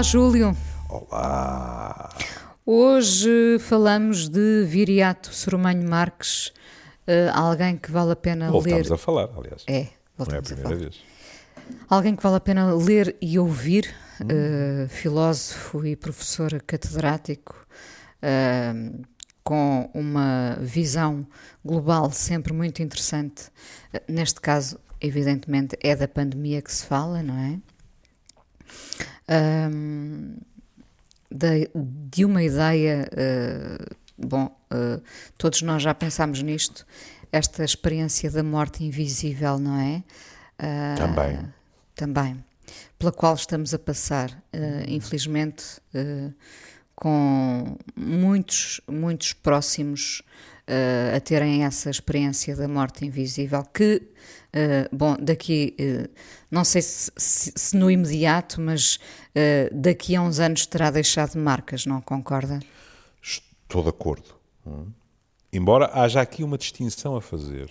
Olá, Júlio. Olá! Hoje falamos de Viriato Soromanho Marques, uh, alguém que vale a pena Voltamos ler. a falar, aliás. É, Não é a voltamos a primeira falar. vez. Alguém que vale a pena ler e ouvir, Hum. uh, filósofo e professor catedrático, uh, com uma visão global sempre muito interessante. Neste caso, evidentemente, é da pandemia que se fala, não é? Um, de, de uma ideia, uh, bom, uh, todos nós já pensámos nisto, esta experiência da morte invisível, não é? Uh, Também. Também. Pela qual estamos a passar, uh, infelizmente, com muitos, muitos próximos uh, a terem essa experiência da morte invisível, que, bom, daqui, não sei se, se, se, no imediato, mas daqui a uns anos terá deixado marcas, não concorda? Estou de acordo. Hum. Embora haja aqui uma distinção a fazer,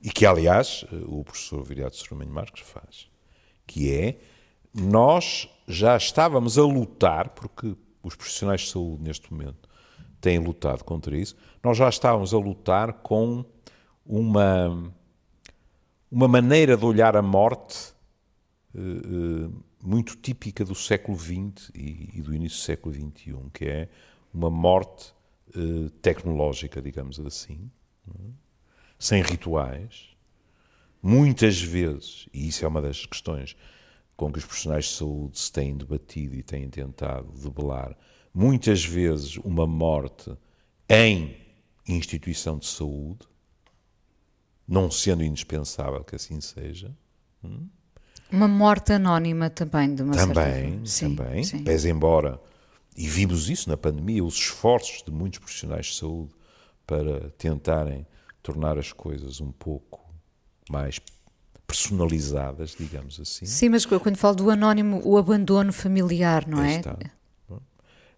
e que, aliás, o professor Viriato Soromanho Marques faz, que é, nós já estávamos a lutar, porque os profissionais de saúde neste momento têm lutado contra isso, nós já estávamos a lutar com uma, uma maneira de olhar a morte uh, uh, muito típica do século XX e, do início do século XXI, que é uma morte uh, tecnológica, digamos assim, é? sem rituais, muitas vezes, e isso é uma das questões com que os profissionais de saúde se têm debatido e têm tentado debelar, muitas vezes uma morte em instituição de saúde, não sendo indispensável que assim seja. Hum? Uma morte anónima também, de uma também, certa Também, sim. pese embora, e vimos isso na pandemia, os esforços de muitos profissionais de saúde para tentarem tornar as coisas um pouco mais personalizadas, digamos assim. Sim, mas quando falo do anónimo, o abandono familiar, não é? Está.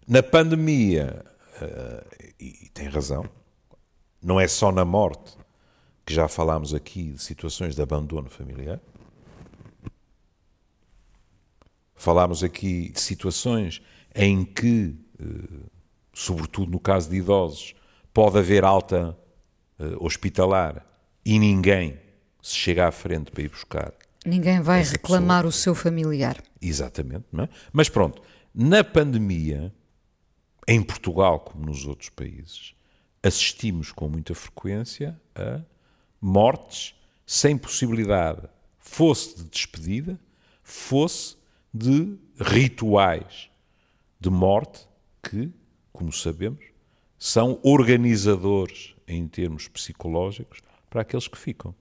Na pandemia, uh, e tem razão, não é só na morte, que já falámos aqui de situações de abandono familiar. Falámos aqui de situações em que, uh, sobretudo no caso de idosos, pode haver alta uh, hospitalar e ninguém se chega à frente para ir buscar. Ninguém vai reclamar pessoa. o seu familiar. Exatamente, não é? Mas pronto, na pandemia, em Portugal como nos outros países, assistimos com muita frequência a mortes sem possibilidade, fosse de despedida, fosse de rituais de morte que, como sabemos, são organizadores em termos psicológicos para aqueles que ficam.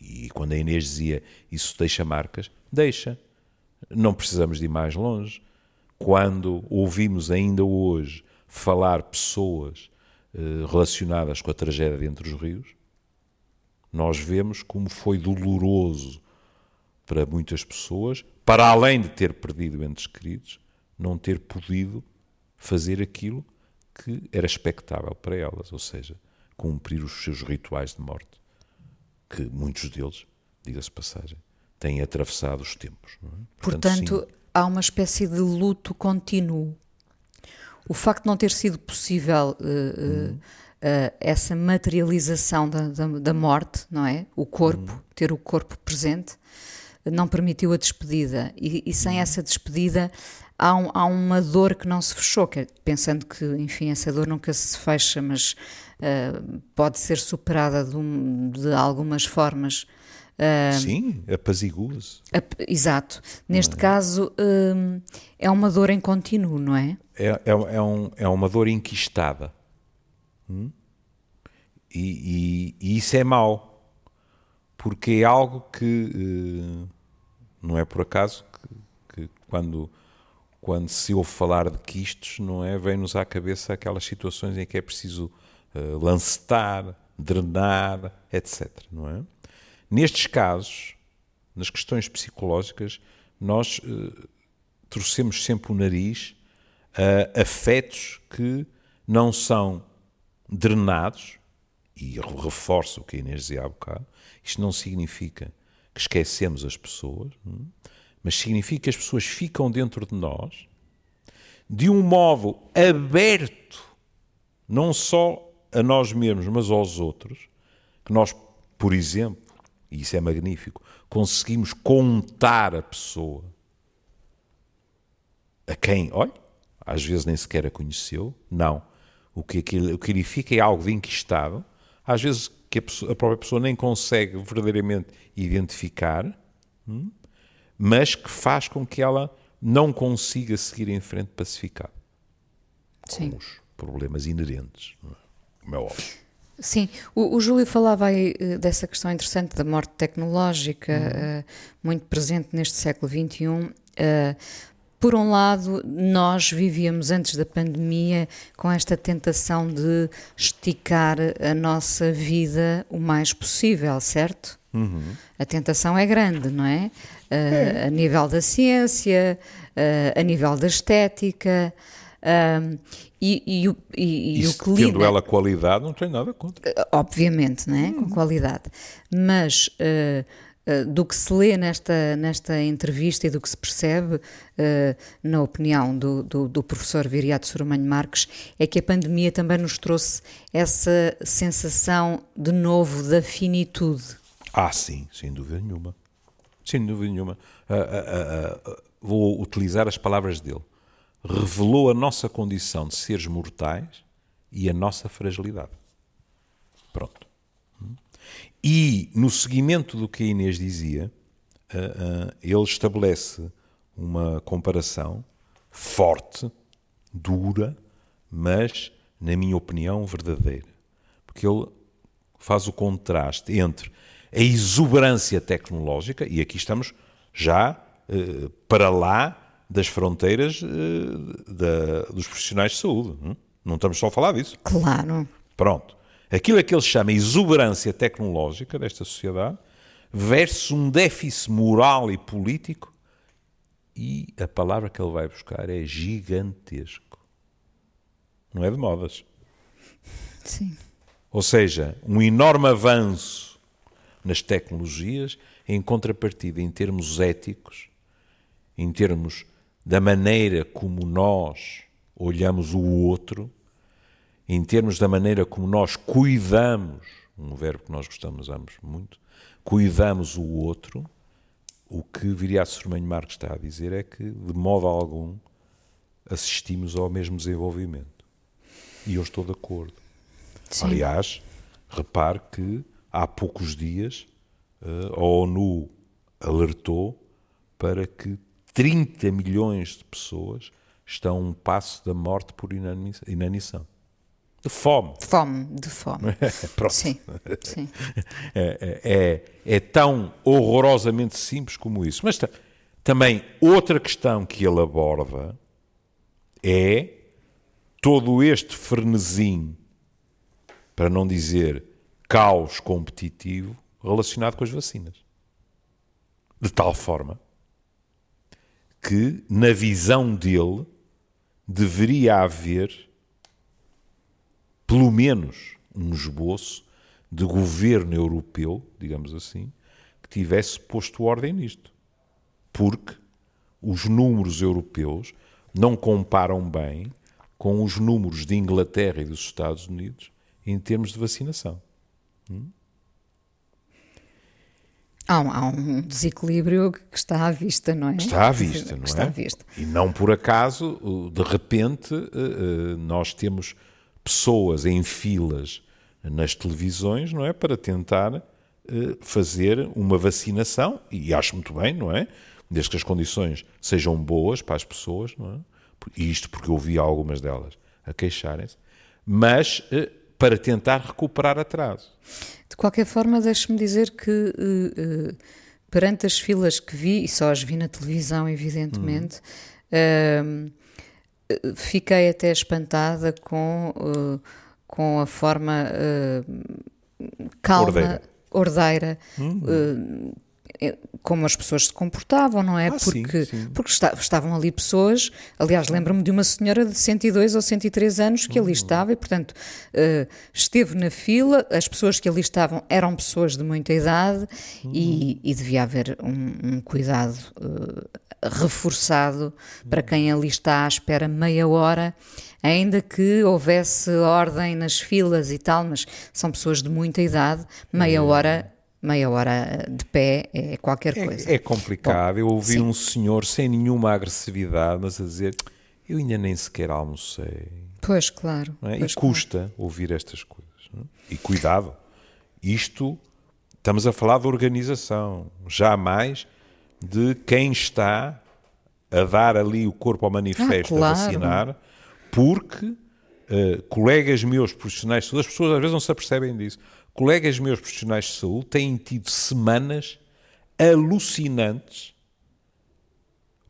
E quando a Inês dizia isso deixa marcas, deixa. Não precisamos de ir mais longe. Quando ouvimos ainda hoje falar pessoas eh, relacionadas com a tragédia entre os rios, nós vemos como foi doloroso para muitas pessoas, para além de ter perdido entes queridos, não ter podido fazer aquilo que era expectável para elas, ou seja, cumprir os seus rituais de morte que muitos deles, diga-se passagem, têm atravessado os tempos. É? Portanto, Portanto há uma espécie de luto contínuo. O facto de não ter sido possível uh, uh, uh, essa materialização da, da, da, morte, não é? O corpo, ter o corpo presente, não permitiu a despedida. E, e sem essa despedida há, um, há, uma dor que não se fechou, que, é, pensando que, enfim, essa dor nunca se fecha, mas Uh, pode ser superada de, um, de algumas formas. Uh, Sim, apazigua-se. Exato. Neste é? caso, uh, é uma dor em contínuo, não é? É, é, é, um, é uma dor enquistada. Hum? E, e, e, isso é mau, porque é algo que não é por acaso que, que quando quando se ouve falar de quistos, não é? Vem-nos à cabeça aquelas situações em que é preciso uh, lancetar, drenar, etc. Não é? Nestes casos, nas questões psicológicas, nós uh, torcemos sempre o nariz a afetos que não são drenados, e reforço o que a Inês dizia há bocado, isto não significa que esquecemos as pessoas, não? mas significa que as pessoas ficam dentro de nós de um modo aberto, não só a nós mesmos, mas aos outros, que nós, por exemplo, e isso é magnífico, conseguimos contar a pessoa a quem, olha, às vezes nem sequer a conheceu, não. O que, o que fica é algo de inquistado, às vezes que a, pessoa, a própria pessoa nem consegue verdadeiramente identificar, hum, mas que faz com que ela não consiga seguir em frente pacificada. Sim. Com os problemas inerentes, como é óbvio. Sim, o, o, Júlio falava aí uh, dessa questão interessante da morte tecnológica, uhum. uh, muito presente neste século XXI. Uh, eh, por um lado, nós vivíamos antes da pandemia com esta tentação de esticar a nossa vida o mais possível, certo? Uhum. A tentação é grande, não é? é. A nível da ciência, a nível da estética. Um, e, e, e, e o que tendo ela qualidade, não tem nada contra. Eh, obviamente, não é? Hum. Com qualidade. Mas uh, uh, do que se lê nesta, nesta entrevista e do que se percebe, uh, na opinião do, do, do professor Viriato Soromanho Marques, é que a pandemia também nos trouxe essa sensação de novo da finitude. Ah, sim, sem dúvida nenhuma. Sem dúvida nenhuma. vou utilizar as palavras dele revelou a nossa condição de seres mortais e a nossa fragilidade. Pronto. E, no seguimento do que a Inês dizia, uh, uh, ele estabelece uma comparação forte, dura, mas, na minha opinião, verdadeira. Porque ele faz o contraste entre a exuberância tecnológica, e aqui estamos já uh, para lá das fronteiras uh, da, dos profissionais de saúde. Não? Hum? não estamos só a falar disso. Claro. Pronto. Aquilo é que ele chama exuberância tecnológica desta sociedade versus um déficit moral e político e a palavra que ele vai buscar é gigantesco. Não é de modas. Sim. Ou seja, um enorme avanço nas tecnologias em contrapartida em termos éticos, em termos da maneira como nós olhamos o outro, em termos da maneira como nós cuidamos, um verbo que nós gostamos ambos muito, cuidamos o outro, o que Viriato Sormanho Marques está a dizer é que, de modo algum, assistimos ao mesmo desenvolvimento. E eu estou de acordo. Sim. Aliás, repare que há poucos dias eh, a ONU alertou para que 30 milhões de pessoas estão a um passo da morte por inanição. De fome. De fome, de fome. Pronto. Sim, sim. É, é, é, é, tão horrorosamente simples como isso. Mas também outra questão que ele aborda é todo este frenesim, para não dizer caos competitivo, relacionado com as vacinas. De tal forma que, na visão dele, deveria haver, pelo menos, um esboço de governo europeu, digamos assim, que tivesse posto ordem nisto. Porque os números europeus não comparam bem com os números de Inglaterra e dos Estados Unidos em termos de vacinação. Hum? Há um, há um, desequilíbrio que está à vista, não é? Está à vista, não é? Está à vista. E não por acaso, de repente, eh, eh, nós temos pessoas em filas nas televisões, não é? Para tentar eh, fazer uma vacinação, e acho muito bem, não é? Desde que as condições sejam boas para as pessoas, não é? Isto porque eu vi algumas delas a queixarem-se, mas para tentar recuperar atraso. De qualquer forma, deixe-me dizer que uh, uh, perante as filas que vi, e só as vi na televisão, evidentemente, uh, fiquei até espantada com, com a forma calma, ordeira, ordeira uhum. Eh, como as pessoas se comportavam, não é? Ah, sim, porque sim. porque esta- estavam ali pessoas, aliás, lembro-me de uma senhora de 102 ou 103 anos que ali estava e, portanto, eh, esteve na fila, as pessoas que ali estavam eram pessoas de muita idade e, e devia haver um, um cuidado eh, reforçado para quem ali está à espera meia hora, ainda que houvesse ordem nas filas e tal, mas são pessoas de muita idade, meia hora. Meia hora de pé é qualquer coisa. É, é complicado. Eu ouvi sim. um senhor sem nenhuma agressividade, mas a dizer: Eu ainda nem sequer almocei. Pois, claro. é? pois, e custa ouvir estas coisas. é? E cuidado, isto estamos a falar de organização, jamais de quem está a dar ali o corpo ao manifesto Ah, claro. a vacinar, porque eh, colegas meus profissionais saúde, as pessoas às vezes não se apercebem disso, colegas meus profissionais de saúde têm tido semanas alucinantes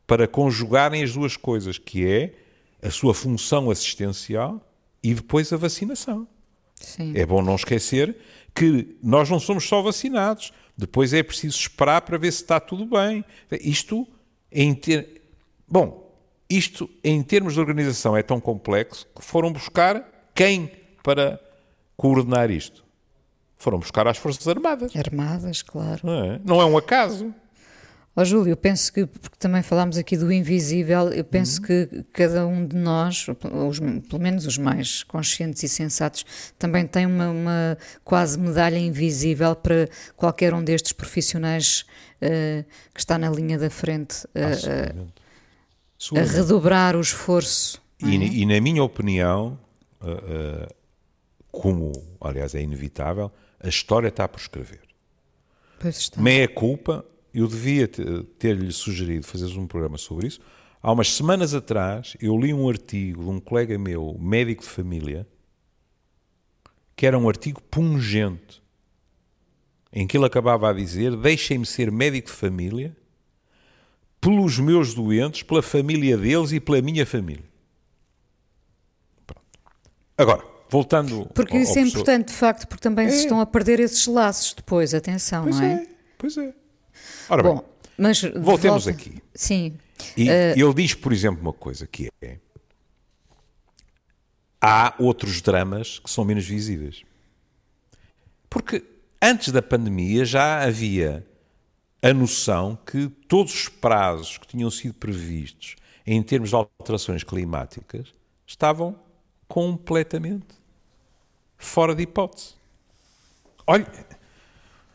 para conjugarem as duas coisas, que é a sua função assistencial e depois a vacinação. Sim. É bom não esquecer que nós não somos só vacinados. Depois é preciso esperar para ver se está tudo bem. Isto, em ter... bom, isto em termos de organização é tão complexo que foram buscar quem para coordenar isto? Foram buscar as Forças Armadas. Armadas, claro. Não é, não é um acaso. Ó Júlio, eu penso que, porque também falámos aqui do invisível, eu penso que cada um de nós, os- pelo menos os mais conscientes e sensatos, também tem uma, uma quase medalha invisível para qualquer um destes profissionais eh, que está na linha da frente Absolutamente. a Seguramente. redobrar o esforço. E, e na minha opinião, uh, uh, como aliás é inevitável, a história está por escrever. Pois está. Meia culpa, eu devia te- ter-lhe sugerido fazeres um programa sobre isso. Há umas semanas atrás, eu li um artigo de um colega meu, médico de família, que era um artigo pungente, em que ele acabava a dizer: Deixem-me ser médico de família pelos meus doentes, pela família deles e pela minha família. Pronto. Agora, voltando. Porque ao- isso ao é professor- importante, de facto, porque também se É. estão a perder esses laços depois, atenção, Pois não é? é, pois é. Ora bem, Bom, mas de voltemos volta- aqui. Sim. E Eh, ele diz, por exemplo, uma coisa que é: há outros dramas que são menos visíveis. Porque antes da pandemia já havia a noção que todos os prazos que tinham sido previstos em termos de alterações climáticas estavam completamente fora de hipótese. Olha,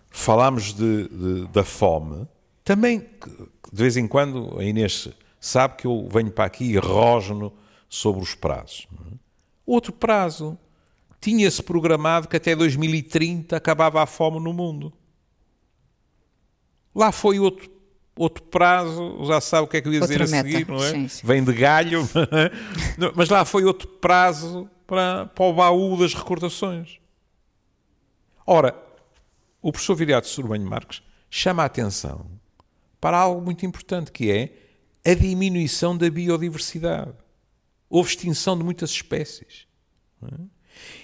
falámos de, de- da fome, também de vez em quando a Inês sabe que eu venho para aqui e rosno sobre os prazos. é? Outro prazo, tinha-se programado que até 2030 acabava a fome no mundo. Lá foi outro, outro prazo, já sabe o que é que eu ia dizer Outra a meta, seguir, não é? sim, sim. Vem de galho, Não, mas lá foi outro prazo para, para o baú das recordações. Ora, o professor Viriato Sorbanho Marques chama a atenção para algo muito importante, que é a diminuição da biodiversidade. Houve extinção de muitas espécies. é?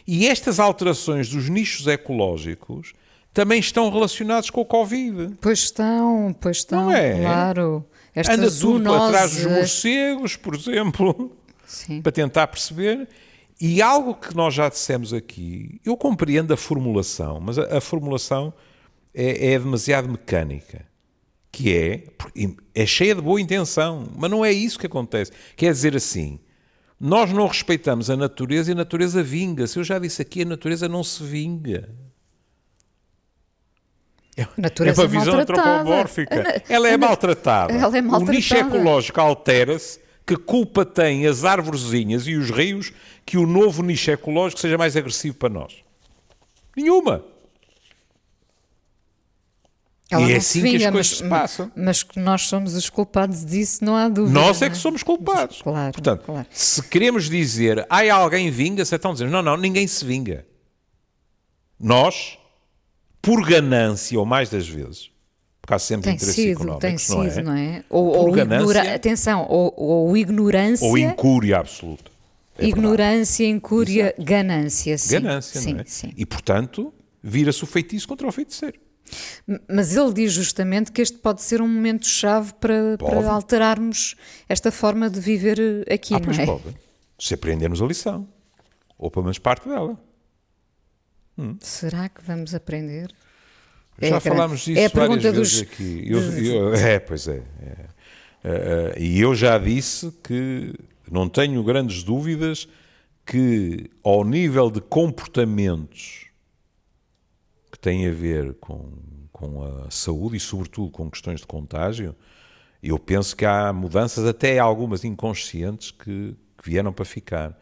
E estas alterações dos nichos ecológicos também estão relacionados com o Covid. Pois estão, pois estão, Não é? claro. Esta Anda tudo para trás dos zoonose. morcegos, por exemplo, Sim. para tentar perceber. E algo que nós já dissemos aqui, eu compreendo a formulação, mas a, a formulação é, é demasiado mecânica. Que é, é cheia de boa intenção, mas não é isso que acontece. Quer dizer assim, nós não respeitamos a natureza e a natureza vinga-se. Eu já disse aqui, a natureza não se vinga. A natureza é é uma visão maltratada. antropomórfica. A na- Ela é na- maltratada. Ela é O nicho maltratada. ecológico altera-se. Que culpa tem as árvorezinhas e os rios que o novo nicho ecológico seja mais agressivo para nós? Nenhuma. Ela E é assim se que as vinga, coisas mas, se passam. Mas que nós somos os culpados disso, não há dúvida. Nós é que somos culpados. Claro, Portanto, claro. se queremos dizer, ai, alguém vinga-se, então dizemos, não, não, ninguém se vinga. Nós, por ganância, ou mais das vezes, sempre Tem sido, económicos, tem não sido, é? não é? Ou, ou ganância- ignora... Atenção, ou, ou ignorância, Ou incúria absoluta. É verdade. ignorância, incúria, ganância, sim. ganância, sim, não é? Sim, E, portanto, vira-se o feitiço contra o feiticeiro. Mas ele diz justamente que este pode ser um momento-chave para, para, alterarmos esta forma de viver aqui, ah, não pois é? Pode. Se aprendermos a lição. Ou pelo menos parte dela. Hum. Será que vamos aprender? Já é falámos disso é várias vezes dos... aqui. Eu, eu, é, pois é. é. Uh, e eu já disse que não tenho grandes dúvidas que, ao nível de comportamentos que têm a ver com, com a saúde e, sobretudo, com questões de contágio, eu penso que há mudanças, até algumas inconscientes, que, que vieram para ficar.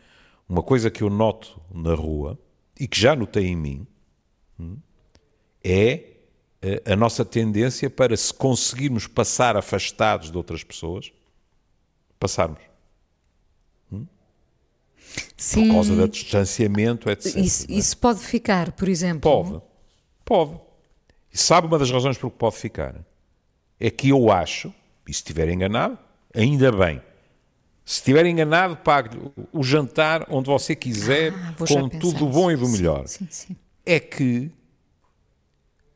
Uma coisa que eu noto na rua e que já notei em mim hum, é a nossa tendência para, se conseguirmos passar afastados de outras pessoas, passarmos. Hum? Sim. Por causa do distanciamento, etc. Isso, é? isso pode ficar, por exemplo? Pode. Pode. E sabe uma das razões por que pode ficar? É que eu acho, e se estiver enganado, ainda bem. Se estiver enganado, pague o jantar onde você quiser, ah, com tudo do bom e do melhor. Sim, sim. É que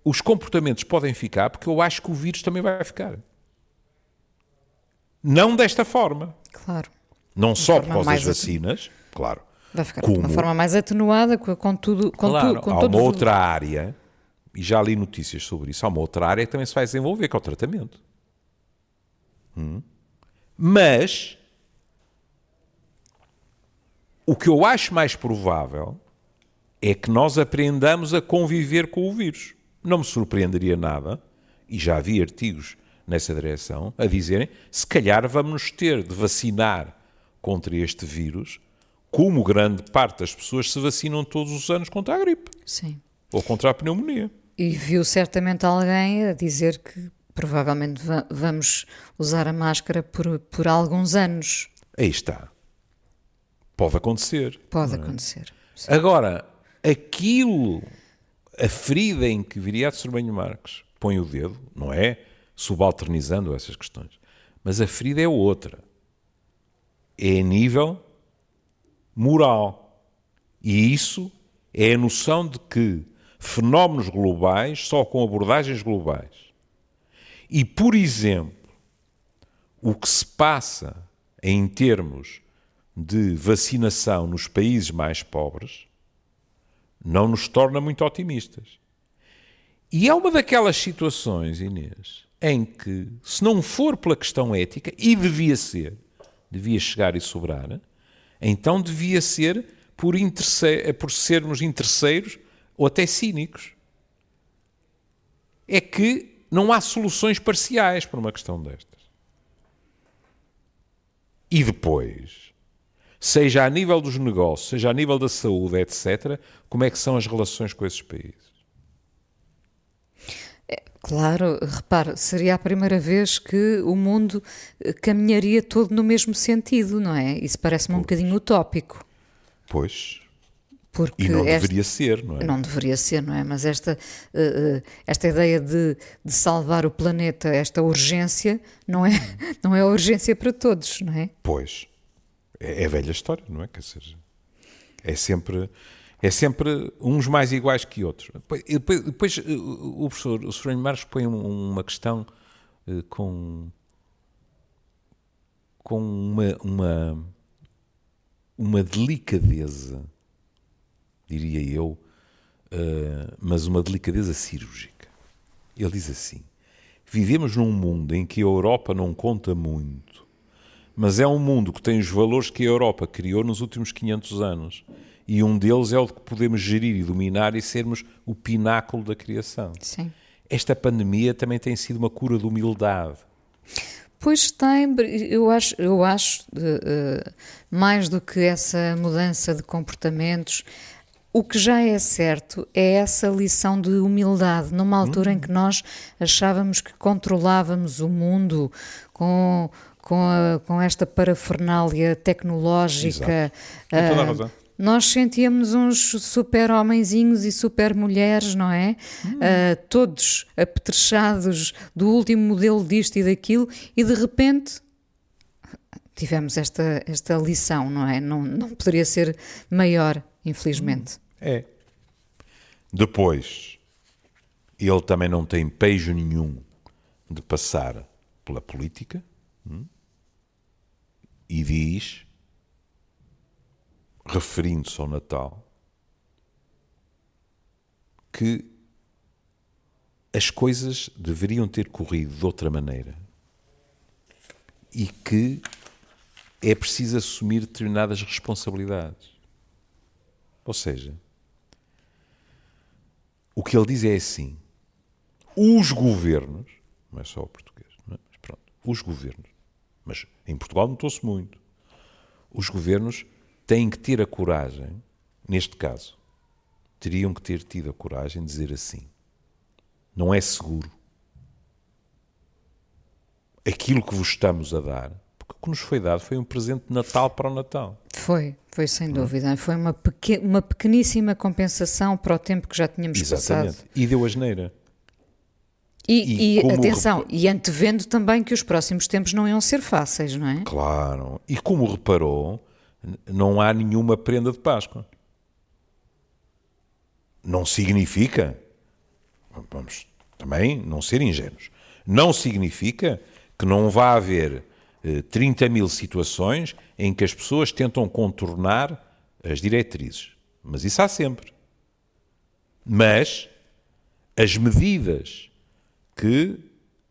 os comportamentos podem ficar porque eu acho que o vírus também vai ficar. Não desta forma. Claro. Não de só por causa das vacinas, claro. Vai ficar como, de uma forma mais atenuada, com tudo. Com claro, tu, com há uma outra área, e já li notícias sobre isso, há uma outra área que também se vai desenvolver, que é o tratamento. Hum. Mas o que eu acho mais provável é que nós aprendamos a conviver com o vírus não me surpreenderia nada, e já havia artigos nessa direção, a dizerem se calhar vamos ter de vacinar contra este vírus, como grande parte das pessoas se vacinam todos os anos contra a gripe. Sim. Ou contra a pneumonia. E viu certamente alguém a dizer que provavelmente vamos usar a máscara por, por alguns anos. Aí está. Pode acontecer. Pode é? acontecer. Sim. Agora, aquilo a ferida em que Viriato Sorbanho Marques põe o dedo, não é subalternizando essas questões, mas a ferida é outra. É a nível moral. E isso é a noção de que fenómenos globais só com abordagens globais. E, por exemplo, o que se passa em termos de vacinação nos países mais pobres não nos torna muito otimistas. E é uma daquelas situações, Inês, em que, se não for pela questão ética, e devia ser, devia chegar e sobrar, então devia ser por, por sermos interesseiros ou até cínicos. É que não há soluções parciais para uma questão destas. E depois, seja a nível dos negócios, seja a nível da saúde, etc., como é que são as relações com esses países? É, claro, repare, seria a primeira vez que o mundo eh, caminharia todo no mesmo sentido, não é? Isso parece-me um bocadinho utópico. Pois. Porque e não esta, deveria ser, não é? Não deveria ser, não é? Mas esta, uh, esta ideia de, de salvar o planeta, esta urgência, não é, não é urgência para todos, não é? Pois é, é velha história, não é? Quer dizer, é sempre, é sempre uns mais iguais que outros. Depois, depois o professor o Sr. Marques põe uma questão uh, com, com uma, uma, uma delicadeza, diria eu, uh, mas uma delicadeza cirúrgica. Ele diz assim: Vivemos num mundo em que a Europa não conta muito mas é um mundo que tem os valores que a Europa criou nos últimos 500 anos. E um deles é o de que podemos gerir e dominar e sermos o pináculo da criação. Sim. Esta pandemia também tem sido uma cura de humildade. Pois tem, eu acho, eu acho uh, mais do que essa mudança de comportamentos, o que já é certo é essa lição de humildade, numa altura hum. em que nós achávamos que controlávamos o mundo com com, a, com esta parafernália tecnológica. Exato. toda a ah, razão. Nós sentíamos uns super homenzinhos e super mulheres, não é? Hum. Uh, todos apetrechados do último modelo disto e daquilo, e de repente tivemos esta, esta lição, não é? Não, não poderia ser maior, infelizmente. Hum. É. Depois, ele também não tem pejo nenhum de passar pela política hum, e diz, referindo-se ao Natal, que as coisas deveriam ter corrido de outra maneira e que é preciso assumir determinadas responsabilidades. Ou seja, o que ele diz é assim: os governos, não é só o português, é? mas pronto, os governos, mas em Portugal notou-se muito, os governos têm que ter a coragem, neste caso, teriam que ter tido a coragem de dizer assim: não é seguro. Aquilo que vos estamos a dar, porque o que nos foi dado foi um presente de Natal para o Natal. Foi, foi sem dúvida. Foi uma, pequ uma pequeníssima compensação para o tempo que já tínhamos Exatamente. passado. E deu a E, e, e atenção, e antevendo também que os próximos tempos não iam ser fáceis, não é? Claro. E como reparou, não há nenhuma prenda de Páscoa. Não significa, vamos também não ser ingênuos, não significa que não vá haver 30 eh, mil situações em que as pessoas tentam contornar as diretrizes. Mas isso há sempre. Mas as medidas que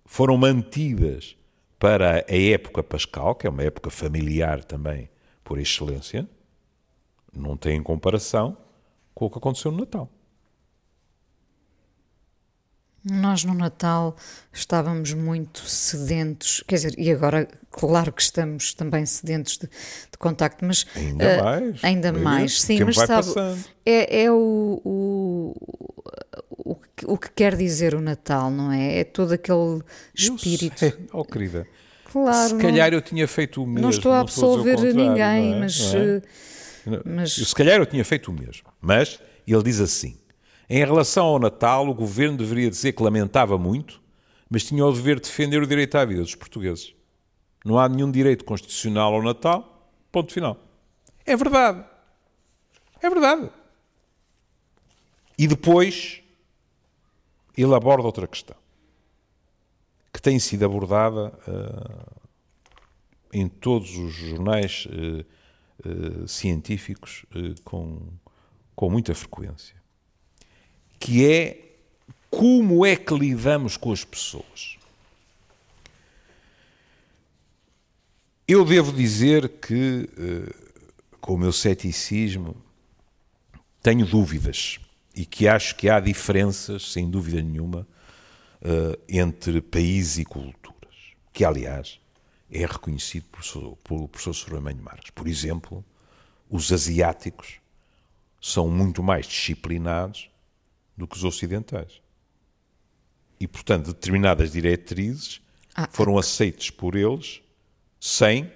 foram mantidas para a época pascal, que é uma época familiar também por excelência, não têm comparação com o que aconteceu no Natal. Nós no Natal estávamos muito sedentos, quer dizer, e agora, claro que estamos também sedentos de, de contacto, mas. Ainda uh, mais. Ainda mais, sim, mas sabe, é, é o, o, o, o, que quer dizer o Natal, não é? É todo aquele espírito. Eu sei. Oh, querida. Claro. Se calhar eu tinha feito o mesmo. Não estou a absolver ninguém, é? mas, é? mas. Se calhar eu tinha feito o mesmo. Mas ele diz assim em relação ao Natal, o governo deveria dizer que lamentava muito, mas tinha o dever de defender o direito à vida dos portugueses. Não há nenhum direito constitucional ao Natal, ponto final. É verdade. É verdade. E depois ele aborda outra questão que tem sido abordada uh, em todos os jornais uh, uh, científicos com, com muita frequência que é como é que lidamos com as pessoas. Eu devo dizer que, eh, com o meu ceticismo, tenho dúvidas e que acho que há diferenças, sem dúvida nenhuma, eh, entre países e culturas, que, aliás, é reconhecido pelo professor Sormanho Marques. Por exemplo, os asiáticos são muito mais disciplinados do que os ocidentais. E, portanto, determinadas diretrizes ah, foram aceitas por eles sem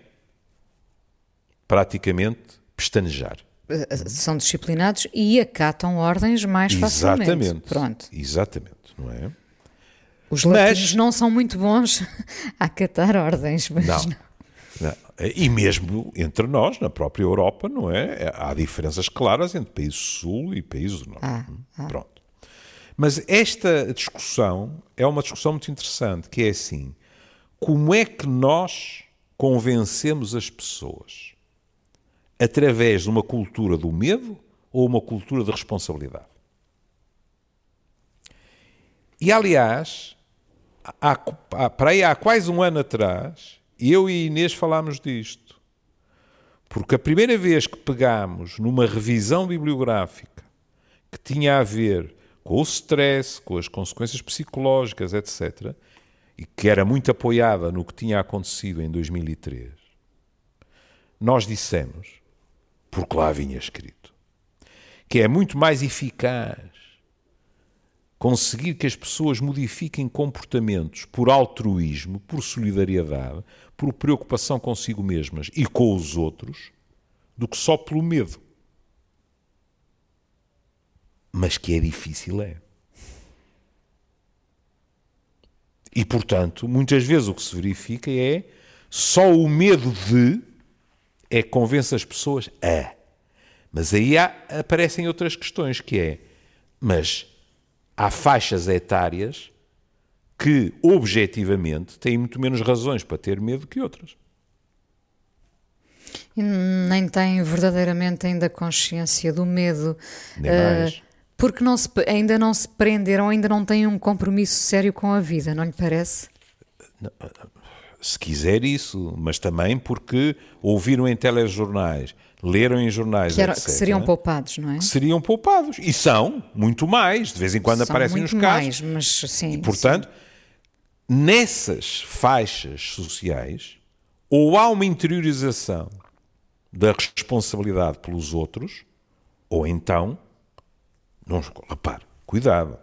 praticamente pestanejar. Eh, são disciplinados e acatam ordens mais facilmente. Exatamente. Pronto. Exatamente, não é? Os latinos não são muito bons a acatar ordens, mas não. não. não. E mesmo entre nós, na própria Europa, não é? Há diferenças claras entre países do Sul e países do Norte. Ah, ah. Pronto. Mas esta discussão é uma discussão muito interessante, que é assim: como é que nós convencemos as pessoas? Através de uma cultura do medo ou uma cultura de responsabilidade? E aliás, há, há, para aí há quase um ano atrás, eu e Inês falámos disto. Porque a primeira vez que pegámos numa revisão bibliográfica que tinha a ver com o stress, com as consequências psicológicas, etc., e que era muito apoiada no que tinha acontecido em 2003, nós dissemos, porque lá vinha escrito, que é muito mais eficaz conseguir que as pessoas modifiquem comportamentos por altruísmo, por solidariedade, por preocupação consigo mesmas e com os outros, do que só pelo medo mas que é difícil é. E, portanto, muitas vezes o que se verifica é só o medo de é que convence as pessoas a. Mas aí há, aparecem outras questões, que é, mas há faixas etárias que, objetivamente, têm muito menos razões para ter medo que outras. E nem têm verdadeiramente ainda consciência do medo. Nem mais. Uh, porque não se, ainda não se prenderam, ainda não têm um compromisso sério com a vida, não lhe parece? Se quiser isso, mas também porque ouviram em telejornais, leram em jornais, que, era, etc. que seriam poupados, não é? Que seriam poupados. E são, muito mais. De vez em quando são aparecem muito mais, casos. Mas, sim, e, portanto, sim. nessas faixas sociais, ou há uma interiorização da responsabilidade pelos outros, ou então, não, repare, cuidado,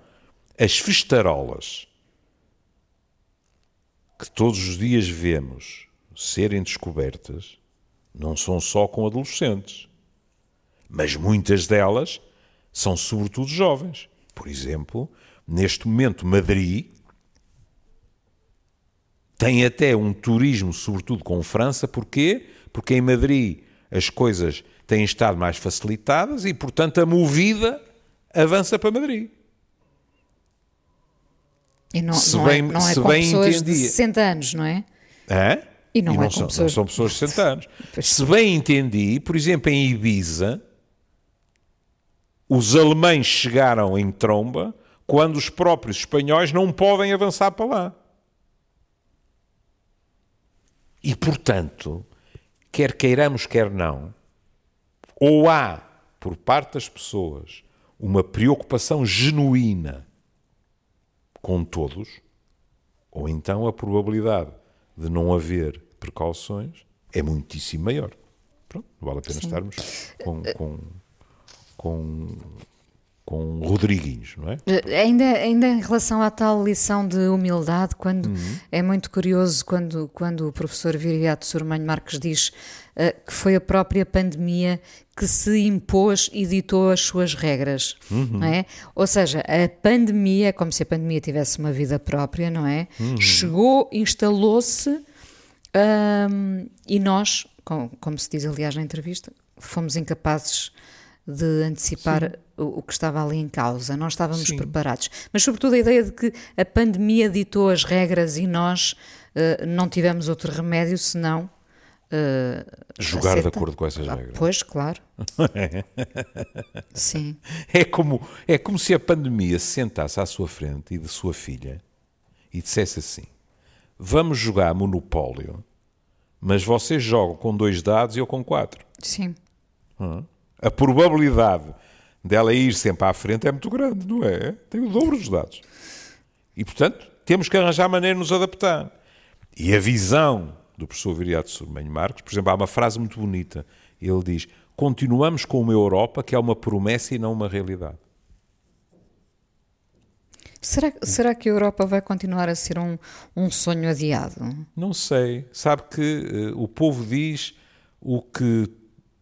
as festarolas que todos os dias vemos serem descobertas não são só com adolescentes, mas muitas delas são sobretudo jovens. Por exemplo, neste momento, Madrid tem até um turismo, sobretudo com França, porquê? Porque em Madrid as coisas têm estado mais facilitadas e, portanto, a movida avança para Madrid. E não, não bem, é, não é com pessoas entendia. de 60 anos, não é? Hã? E não, e não é são, pessoas... são pessoas de 60 anos. Se bem entendi, por exemplo, em Ibiza, os alemães chegaram em tromba quando os próprios espanhóis não podem avançar para lá. E, portanto, quer queiramos, quer não, ou há, por parte das pessoas, uma preocupação genuína com todos, ou então a probabilidade de não haver precauções é muitíssimo maior. Pronto, não vale a pena Sim. estarmos com, com, com, com Rodriguinhos, não é? Eh, ainda, ainda em relação à tal lição de humildade, quando uhum. é muito curioso quando, quando o professor Viriato Surmanho Marques diz uh, que foi a própria pandemia que se impôs e ditou as suas regras, uhum. não é? Ou seja, a pandemia, é como se a pandemia tivesse uma vida própria, não é? Uhum. Chegou, instalou-se um, e nós, como, como, se diz aliás na entrevista, fomos incapazes de antecipar o, o, que estava ali em causa. Não estávamos Sim. preparados. Mas, sobretudo, a ideia de que a pandemia ditou as regras e nós uh, não tivemos outro remédio senão Uh, Jogar aceita. de acordo com essas ah, regras. Pois, claro. Sim. É como, é como se a pandemia se sentasse à sua frente e de sua filha e dissesse assim: Vamos jogar Monopólio, mas vocês jogam com dois dados e eu com quatro. Sim. A probabilidade dela ir sempre à frente é muito grande, não é? Tem o dobro dos dados. E, portanto, temos que arranjar maneira de nos adaptar. E a visão do professor Viriato Surmenho Marcos, por exemplo, há uma frase muito bonita. Ele diz: Continuamos com uma Europa que é uma promessa e não uma realidade. Será, será que a Europa vai continuar a ser um, um sonho adiado? Não sei. Sabe que uh, o povo diz o que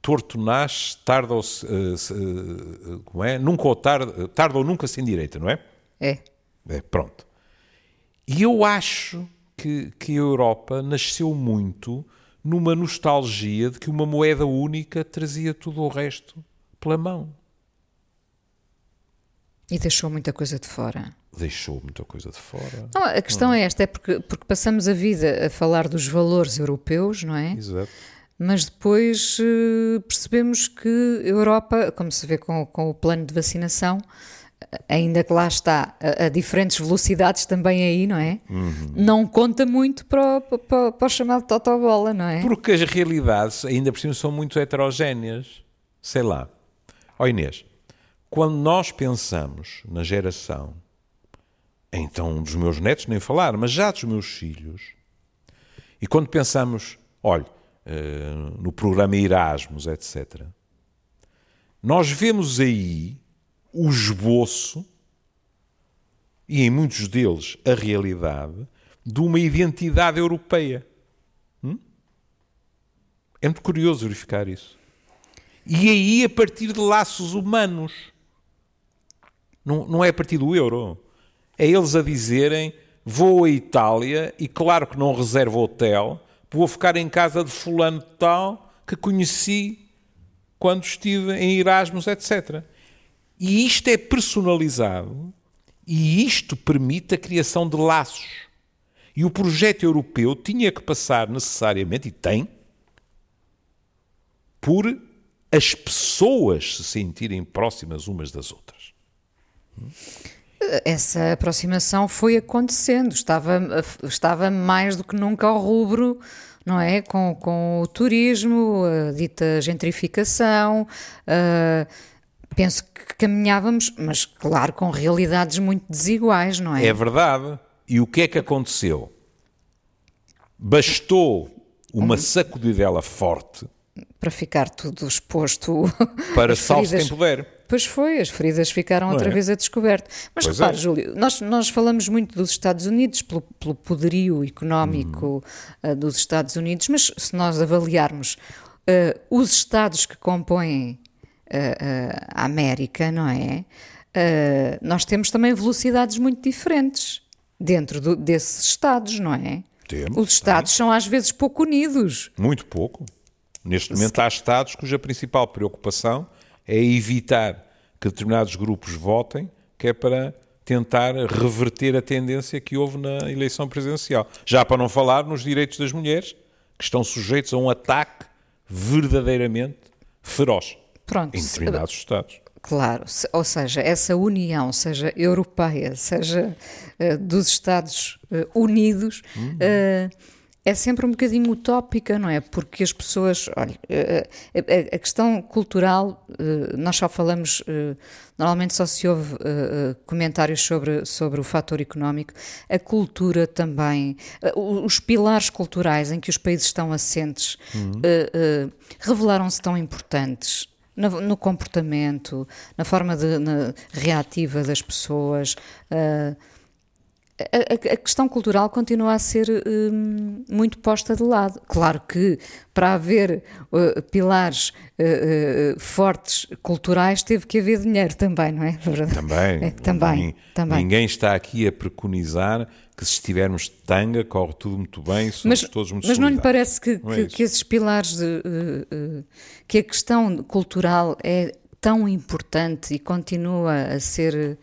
torto nasce, tarda ou, uh, uh, como é? Nunca ou tarde, tarda ou nunca sem direita, não é? É. É, pronto. E eu acho que, que a Europa nasceu muito numa nostalgia de que uma moeda única trazia tudo o resto pela mão. E deixou muita coisa de fora. Deixou muita coisa de fora. Não, a questão é esta, é porque, porque passamos a vida a falar dos valores europeus, não é? Exato. Mas depois uh, percebemos que a Europa, como se vê com, com o plano de vacinação, ainda que lá está a, a, diferentes velocidades também aí, não é? Uhum. Não conta muito para o, para, para o chamado totobola, não é? Porque as realidades, ainda por cima, são muito heterogéneas. Sei lá. Ó oh Inês, quando nós pensamos na geração, então dos meus netos nem falar, mas já dos meus filhos, e quando pensamos, olha, no programa Erasmus, etc., nós vemos aí o esboço, e em muitos deles a realidade, de uma identidade europeia. Hum? É muito curioso verificar isso. E aí a partir de laços humanos. Não, não é a partir do euro. É eles a dizerem: vou à Itália e, claro que não reservo hotel, vou ficar em casa de Fulano tal que conheci quando estive em Erasmus, etc. E isto é personalizado E isto permite a criação de laços. E o projeto europeu tinha que passar necessariamente, e tem, por as pessoas se sentirem próximas umas das outras. Essa aproximação foi acontecendo, estava, estava mais do que nunca ao rubro, não é? Com, com o turismo, a dita gentrificação. Uh, penso que caminhávamos, mas claro, com realidades muito desiguais, não é? É verdade. E o que é que aconteceu? Bastou uma sacudidela forte para ficar tudo exposto para salvo sem poder. Pois foi, as feridas ficaram não outra é? vez a descoberto. Mas pois repare, é. Júlio, nós, nós falamos muito dos Estados Unidos pelo, pelo poderio económico hum. uh, dos Estados Unidos, mas se nós avaliarmos uh, os Estados que compõem uh, a América, não é? nós temos também velocidades muito diferentes dentro do, desses Estados, não é? Temos, os Estados são às vezes pouco unidos. Muito pouco. Neste momento há Estados cuja principal preocupação é evitar que determinados grupos votem, que é para tentar reverter a tendência que houve na eleição presidencial. Já para não falar nos direitos das mulheres, que estão sujeitos a um ataque verdadeiramente feroz Pronto, em determinados Estados. Claro, ou seja, essa união, seja europeia, seja uh, dos Estados uh, Unidos, uhum. uh, é sempre um bocadinho utópica, não é? Porque as pessoas, olha, eh, eh, a, a questão cultural, eh, nós só falamos, normalmente só se ouve comentários sobre, sobre o fator económico, a cultura também, os pilares culturais em que os países estão assentes uhum. revelaram-se tão importantes. No, comportamento, na forma de, na, reativa das pessoas, uh, a, a, questão cultural continua a ser hum, muito posta de lado. Claro que para haver uh, pilares uh, uh, fortes culturais teve que haver dinheiro também, não é? Também, é, também, ninguém, também. Ninguém está aqui a preconizar que se estivermos de tanga corre tudo muito bem, somos mas, todos muito Mas não lhe parece que, que, é que esses pilares, de, que a questão cultural é tão importante e continua a ser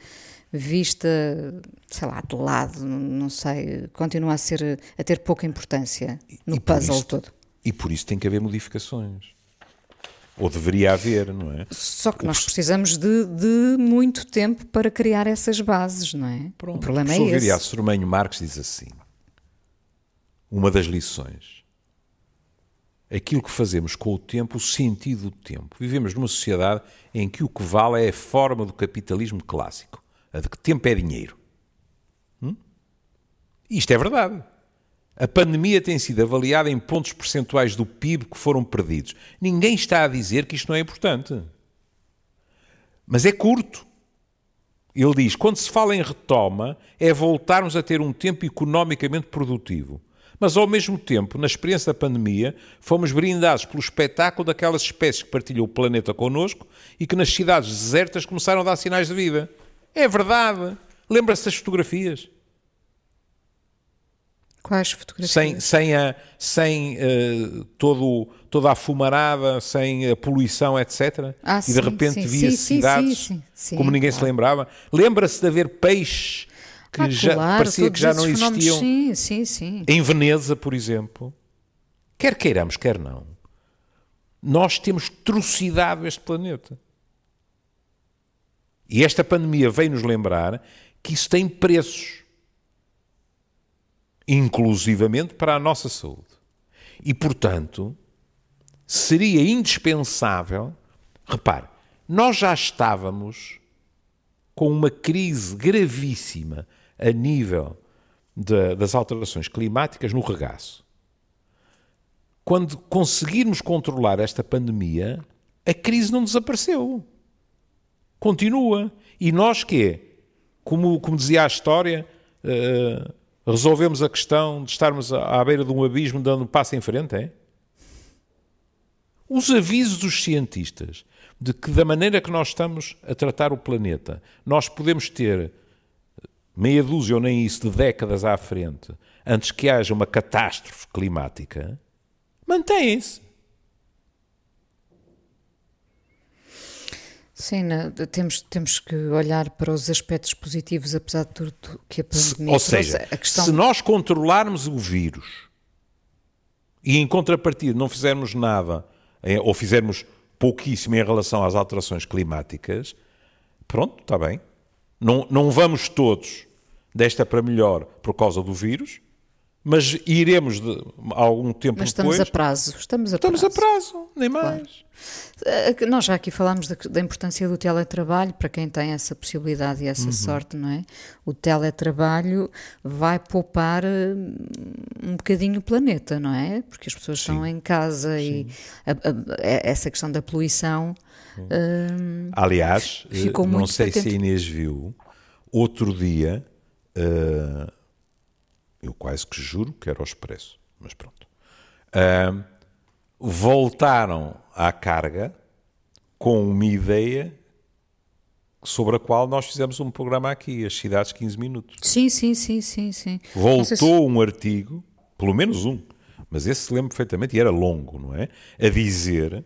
vista, sei lá, de lado, não sei, continua a, ser, a ter pouca importância no e puzzle isso, todo. E por isso tem que haver modificações. Ou deveria haver, não é? Só que nós precisamos de, de muito tempo para criar essas bases, não é? Pronto. O problema o é esse. O Sormenho Marques diz assim, uma das lições, aquilo que fazemos com o tempo, o sentido do tempo. Vivemos numa sociedade em que o que vale é a forma do capitalismo clássico a de que tempo é dinheiro. Hum? Isto é verdade. A pandemia tem sido avaliada em pontos percentuais do PIB que foram perdidos. Ninguém está a dizer que isto não é importante. Mas é curto. Ele diz: quando se fala em retoma, é voltarmos a ter um tempo economicamente produtivo. Mas, ao mesmo tempo, na experiência da pandemia, fomos brindados pelo espetáculo daquelas espécies que partilham o planeta connosco e que nas cidades desertas começaram a dar sinais de vida. É verdade. Lembra-se das fotografias? Quais fotografias? Sem, sem, a, sem uh, todo, toda a fumarada, sem a poluição, etc. Ah, e sim, de repente via cidades como ninguém claro. se lembrava. Lembra-se de haver peixes que ah, já claro, parecia que já não existiam sim, sim, sim. em Veneza, por exemplo. Quer queiramos, quer não. Nós temos trucidado este planeta. E esta pandemia veio nos lembrar que isso tem preços, inclusivamente para a nossa saúde. E, portanto, seria indispensável. Repare, nós já estávamos com uma crise gravíssima a nível de, das alterações climáticas no regaço. Quando conseguirmos controlar esta pandemia, a crise não desapareceu continua. E nós que como, como dizia a história, uh, resolvemos a questão de estarmos à, à beira de um abismo dando um passo em frente, é? Os avisos dos cientistas de que da maneira que nós estamos a tratar o planeta, nós podemos ter meia dúzia ou nem isso de décadas à frente, antes que haja uma catástrofe climática, mantêm-se. Sim, na, temos, temos que olhar para os aspectos positivos, apesar de tudo que a pandemia Ou seja, a questão... se nós controlarmos o vírus e em contrapartida não fizermos nada, eh, ou fizermos pouquíssimo em relação às alterações climáticas, pronto, está bem. Não, não vamos todos desta para melhor por causa do vírus, mas iremos de, algum tempo mas depois. estamos a prazo. Estamos a estamos prazo. a prazo, nem mais. Claro. Eh, nós já aqui falámos da, da, importância do teletrabalho para quem tem essa possibilidade e essa uhum. sorte, não é? O teletrabalho vai poupar eh, um bocadinho o planeta, não é? Porque as pessoas Sim. estão em casa Sim. e a, a, essa questão da poluição. Uh, Aliás, ficou não sei patente. se a Inês viu, outro dia. Uh, eu quase que juro que era o expresso, mas pronto. Uh, voltaram à carga com uma ideia sobre a qual nós fizemos um programa aqui, as cidades 15 minutos. Sim, sim, sim, sim, sim. Voltou se... um artigo, pelo menos um, mas esse se lembro perfeitamente, e era longo, não é? A dizer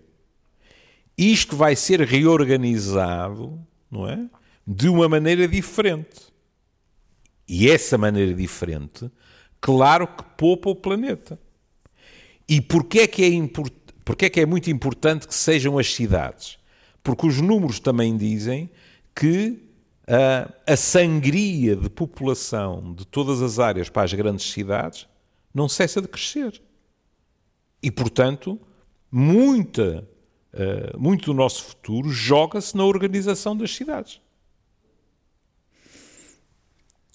isto vai ser reorganizado, não é? De uma maneira diferente. E essa maneira diferente claro que poupa o planeta. E porquê é que é, import... é, que é muito importante que sejam as cidades? Porque os números também dizem que uh, a sangria de população de todas as áreas para as grandes cidades não cessa de crescer. E, portanto, muita, uh, muito do nosso futuro joga-se na organização das cidades.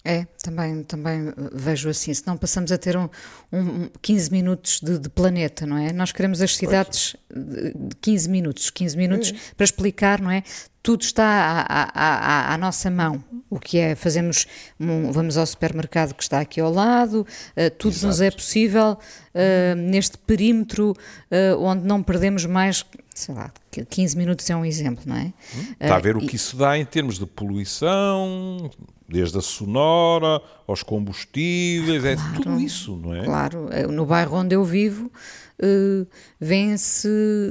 É, também, também vejo assim. Se não passamos a ter um, um 15 minutos de, de, planeta, não é? Nós queremos as cidades de 15 minutos, 15 minutos é. para explicar, não é? Tudo está à, à, à, nossa mão. O que é, fazemos, vamos ao supermercado que está aqui ao lado, uh, tudo Exato. nos é possível uh, neste perímetro onde não perdemos mais, sei lá, 15 minutos é um exemplo, não é? Hum, está a ver o que isso dá em termos de poluição, desde a sonora aos combustíveis, é claro, é tudo isso, não é? Claro, no bairro onde eu vivo uh, vêem-se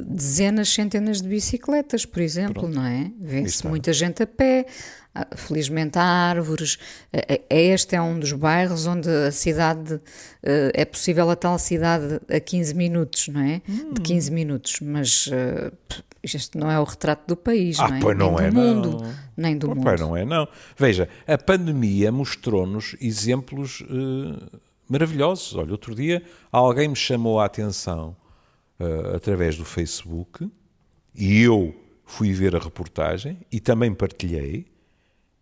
dezenas, centenas de bicicletas, por exemplo, Pronto. não é? Vê-se muita gente a pé, felizmente há árvores. Este é um dos bairros onde a cidade é possível a tal cidade a 15 minutos, não é? Hum. De 15 minutos, mas isto não é o retrato do país, ah, não é? Pois não nem é, do mundo, não. nem do pois mundo. Pois não é, não. Veja, a pandemia mostrou-nos exemplos uh, maravilhosos. Olha, outro dia alguém me chamou a atenção através do Facebook e eu fui ver a reportagem e também partilhei.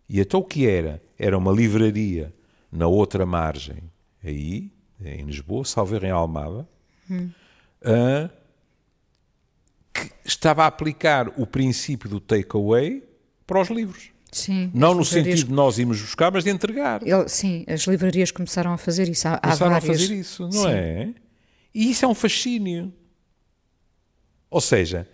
E até o que era? Era uma livraria na outra margem, aí, em Lisboa, salvo em Almada, hum. uh, que estava a aplicar o princípio do takeaway para os livros. Sim, não no sentido de nós irmos buscar, mas de entregar. Ele, sim, as livrarias começaram a fazer isso. Há, começaram há a fazer isso, não sim. é? E isso é um fascínio. Ou seja,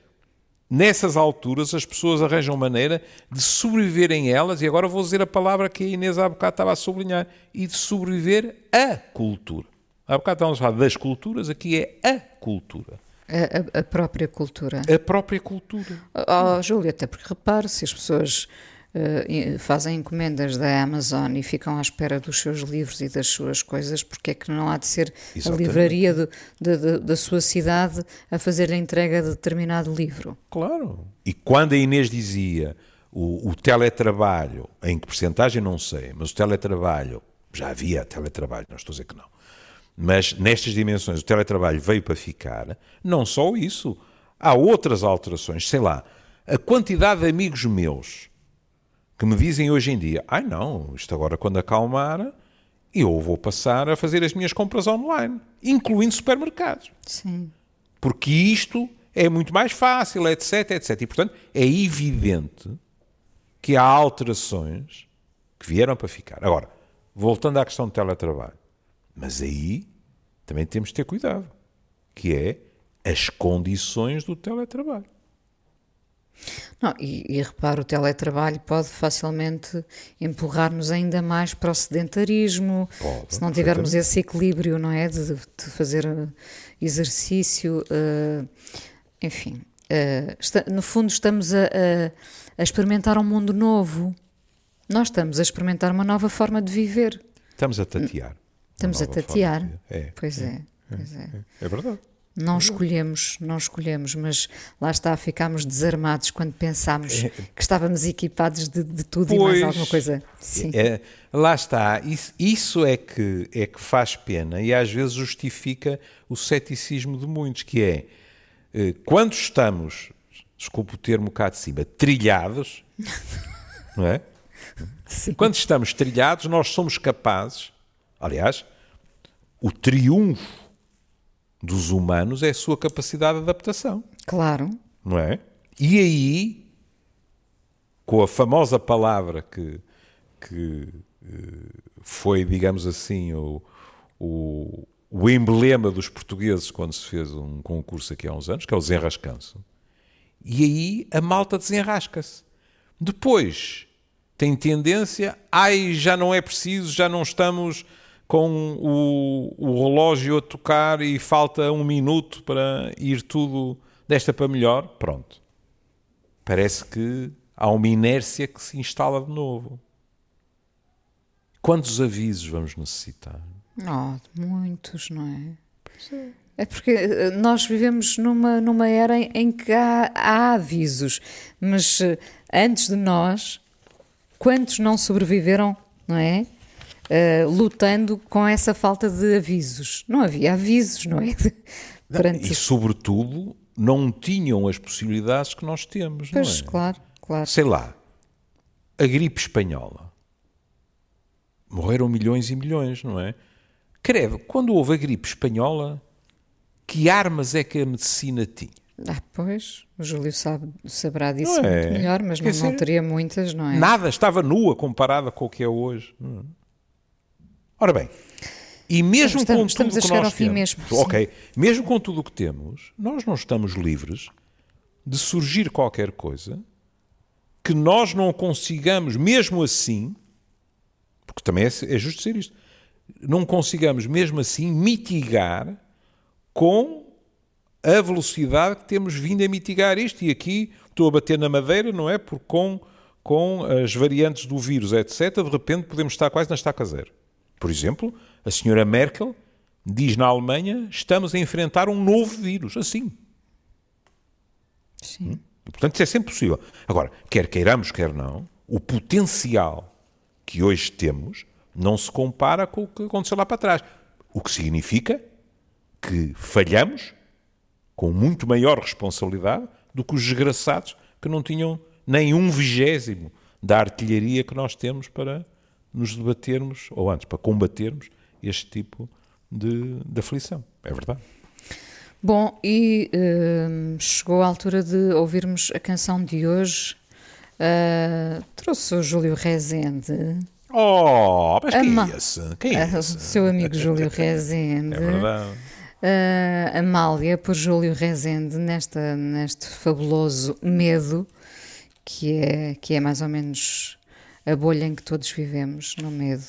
nessas alturas as pessoas arranjam maneira de sobreviverem elas, e agora vou dizer a palavra que a Inês há bocado estava a sublinhar, e de sobreviver a cultura. Há bocado estávamos a falar das culturas, aqui é a cultura. A, a, própria cultura. A própria cultura. Oh, Júlia, até porque repare, se as pessoas uh, fazem encomendas da Amazon e ficam à espera dos seus livros e das suas coisas, porque é que não há de ser Exatamente. a livraria de, de, da sua cidade a fazer a entrega de determinado livro? Claro. E quando a Inês dizia o, o teletrabalho, em que porcentagem não sei, mas o teletrabalho, já havia teletrabalho, não estou a dizer que não mas nestas dimensões o teletrabalho veio para ficar. Não só isso, há outras alterações. Sei lá, a quantidade de amigos meus que me dizem hoje em dia: ai não, isto agora quando acalmar, eu vou passar a fazer as minhas compras online, incluindo supermercados. Sim. Porque isto é muito mais fácil, etc, etc. E, portanto, é evidente que há alterações que vieram para ficar. Agora, voltando à questão do teletrabalho. Mas aí também temos de ter cuidado, que é as condições do teletrabalho. Não, e, e repara, o teletrabalho pode facilmente empurrar-nos ainda mais para o sedentarismo, pode, se não tivermos esse equilíbrio, não é? De, de fazer uh, exercício, uh, enfim. Uh, está, no fundo, estamos a, a, a, experimentar um mundo novo. Nós estamos a experimentar uma nova forma de viver. Estamos a tatear. Estamos a tatear. É. Pois é. é. Pois é. é. é verdade. Não escolhemos, não escolhemos, mas lá está, ficámos desarmados quando pensámos é. que estávamos equipados de, de tudo pois, e mais alguma coisa. Sim. É, lá está, isso, isso, é, que, é que faz pena e às vezes justifica o ceticismo de muitos, que é eh, quando estamos, desculpe o termo cá de cima, trilhados, não é? Sim. Quando estamos trilhados, nós somos capazes, aliás, o triunfo dos humanos é a sua capacidade de adaptação. Claro. Não é? E aí, com a famosa palavra que, que eh, foi, digamos assim, o, o, o emblema dos portugueses quando se fez um concurso aqui há uns anos, que é o desenrascanço. E aí a malta desenrasca-se. Depois tem tendência, ai, já não é preciso, já não estamos com o, o relógio a tocar e falta um minuto para ir tudo desta para melhor, pronto. Parece que há uma inércia que se instala de novo. Quantos avisos vamos necessitar? Oh, muitos, não é? É porque eh, nós vivemos numa, numa era em, em que há, há, avisos, mas eh, antes de nós, quantos não sobreviveram, não é? Uh, lutando com essa falta de avisos. Não havia avisos, não é? Perante... E, sobretudo, não tinham as possibilidades que nós temos, pois, não é? claro, claro. Sei lá, a gripe espanhola. Morreram milhões e milhões, não é? Credo, quando houve a gripe espanhola, que armas é que a medicina tinha? Ah, pois, o Júlio sabe, saberá disso é? muito melhor, mas não, não, teria muitas, não é? Nada, estava nua comparada com o que é hoje. Não é? Ora bem, e mesmo estamos, com tudo o que nós temos, mesmo, ok, mesmo com tudo o que temos, nós não estamos livres de surgir qualquer coisa que nós não consigamos, mesmo assim, porque também é, é justo dizer isto, não consigamos mesmo assim mitigar com a velocidade que temos vindo a mitigar isto. E aqui estou a bater na madeira, não é? Porque com, com as variantes do vírus, etc., de repente podemos estar quase na estaca zero. Por exemplo, a senhora Merkel diz na Alemanha: estamos a enfrentar um novo vírus, assim. Sim. Hum? Portanto, isso é sempre possível. Agora, quer queiramos, quer não, o potencial que hoje temos não se compara com o que aconteceu lá para trás. O que significa que falhamos com muito maior responsabilidade do que os desgraçados que não tinham nem um vigésimo da artilharia que nós temos para nos debatermos, ou antes, para combatermos este tipo de, de aflição. É verdade. Bom, e uh, chegou a altura de ouvirmos a canção de hoje. Uh, trouxe o Júlio Rezende. Oh, mas quem é esse? Quem é esse? O seu amigo Júlio Rezende. É verdade. Uh, Amália, por Júlio Rezende, nesta, neste fabuloso medo, que é, que é mais ou menos a bolha em que todos vivemos, no medo.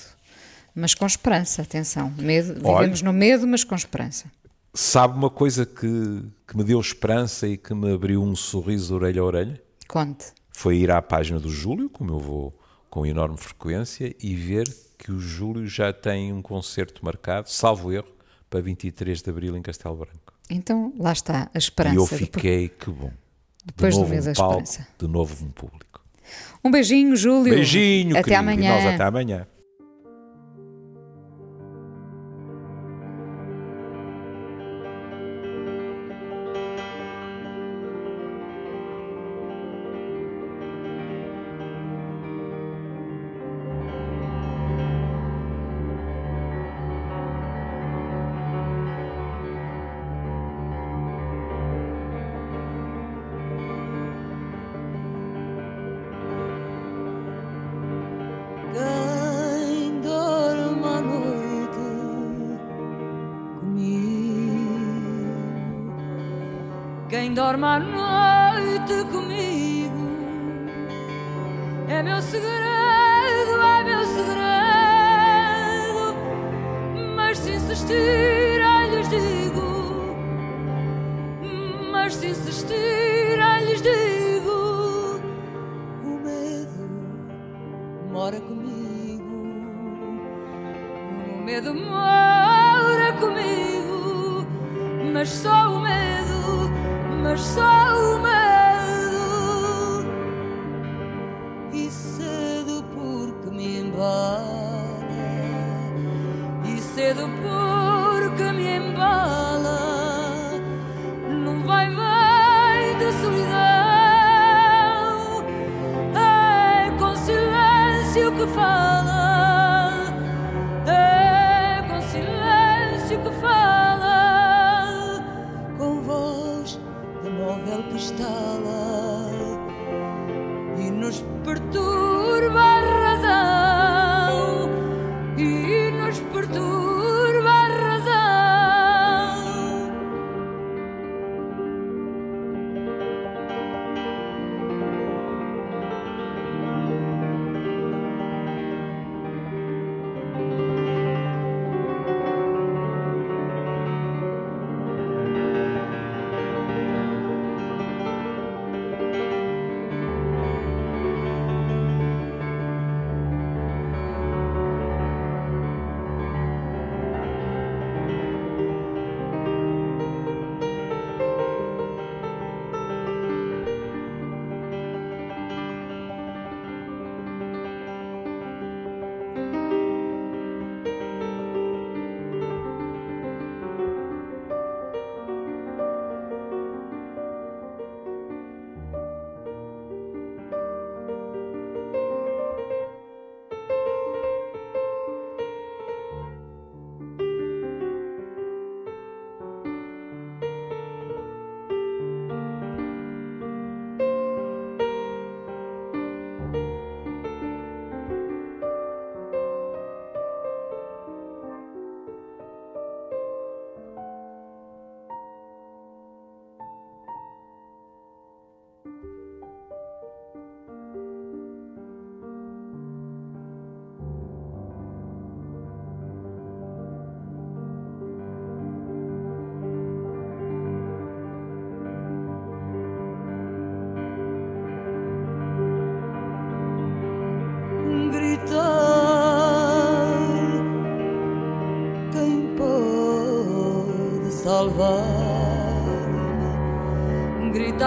Mas com esperança, atenção. Medo, vivemos no medo, mas com esperança. Sabe uma coisa que, que me deu esperança e que me abriu um sorriso de orelha a orelha? Conte. Foi ir à página do Júlio, como eu vou com enorme frequência, e ver que o Júlio já tem um concerto marcado, salvo erro, para 23 de abril em Castelo Branco. Então, lá está, a esperança. E eu fiquei, que bom. Depois de novo do medo, um palco, a esperança. De novo um público. Um beijinho, Júlio. Beijinho, até querido. amanhã. E nós até amanhã.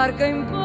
barca em paz.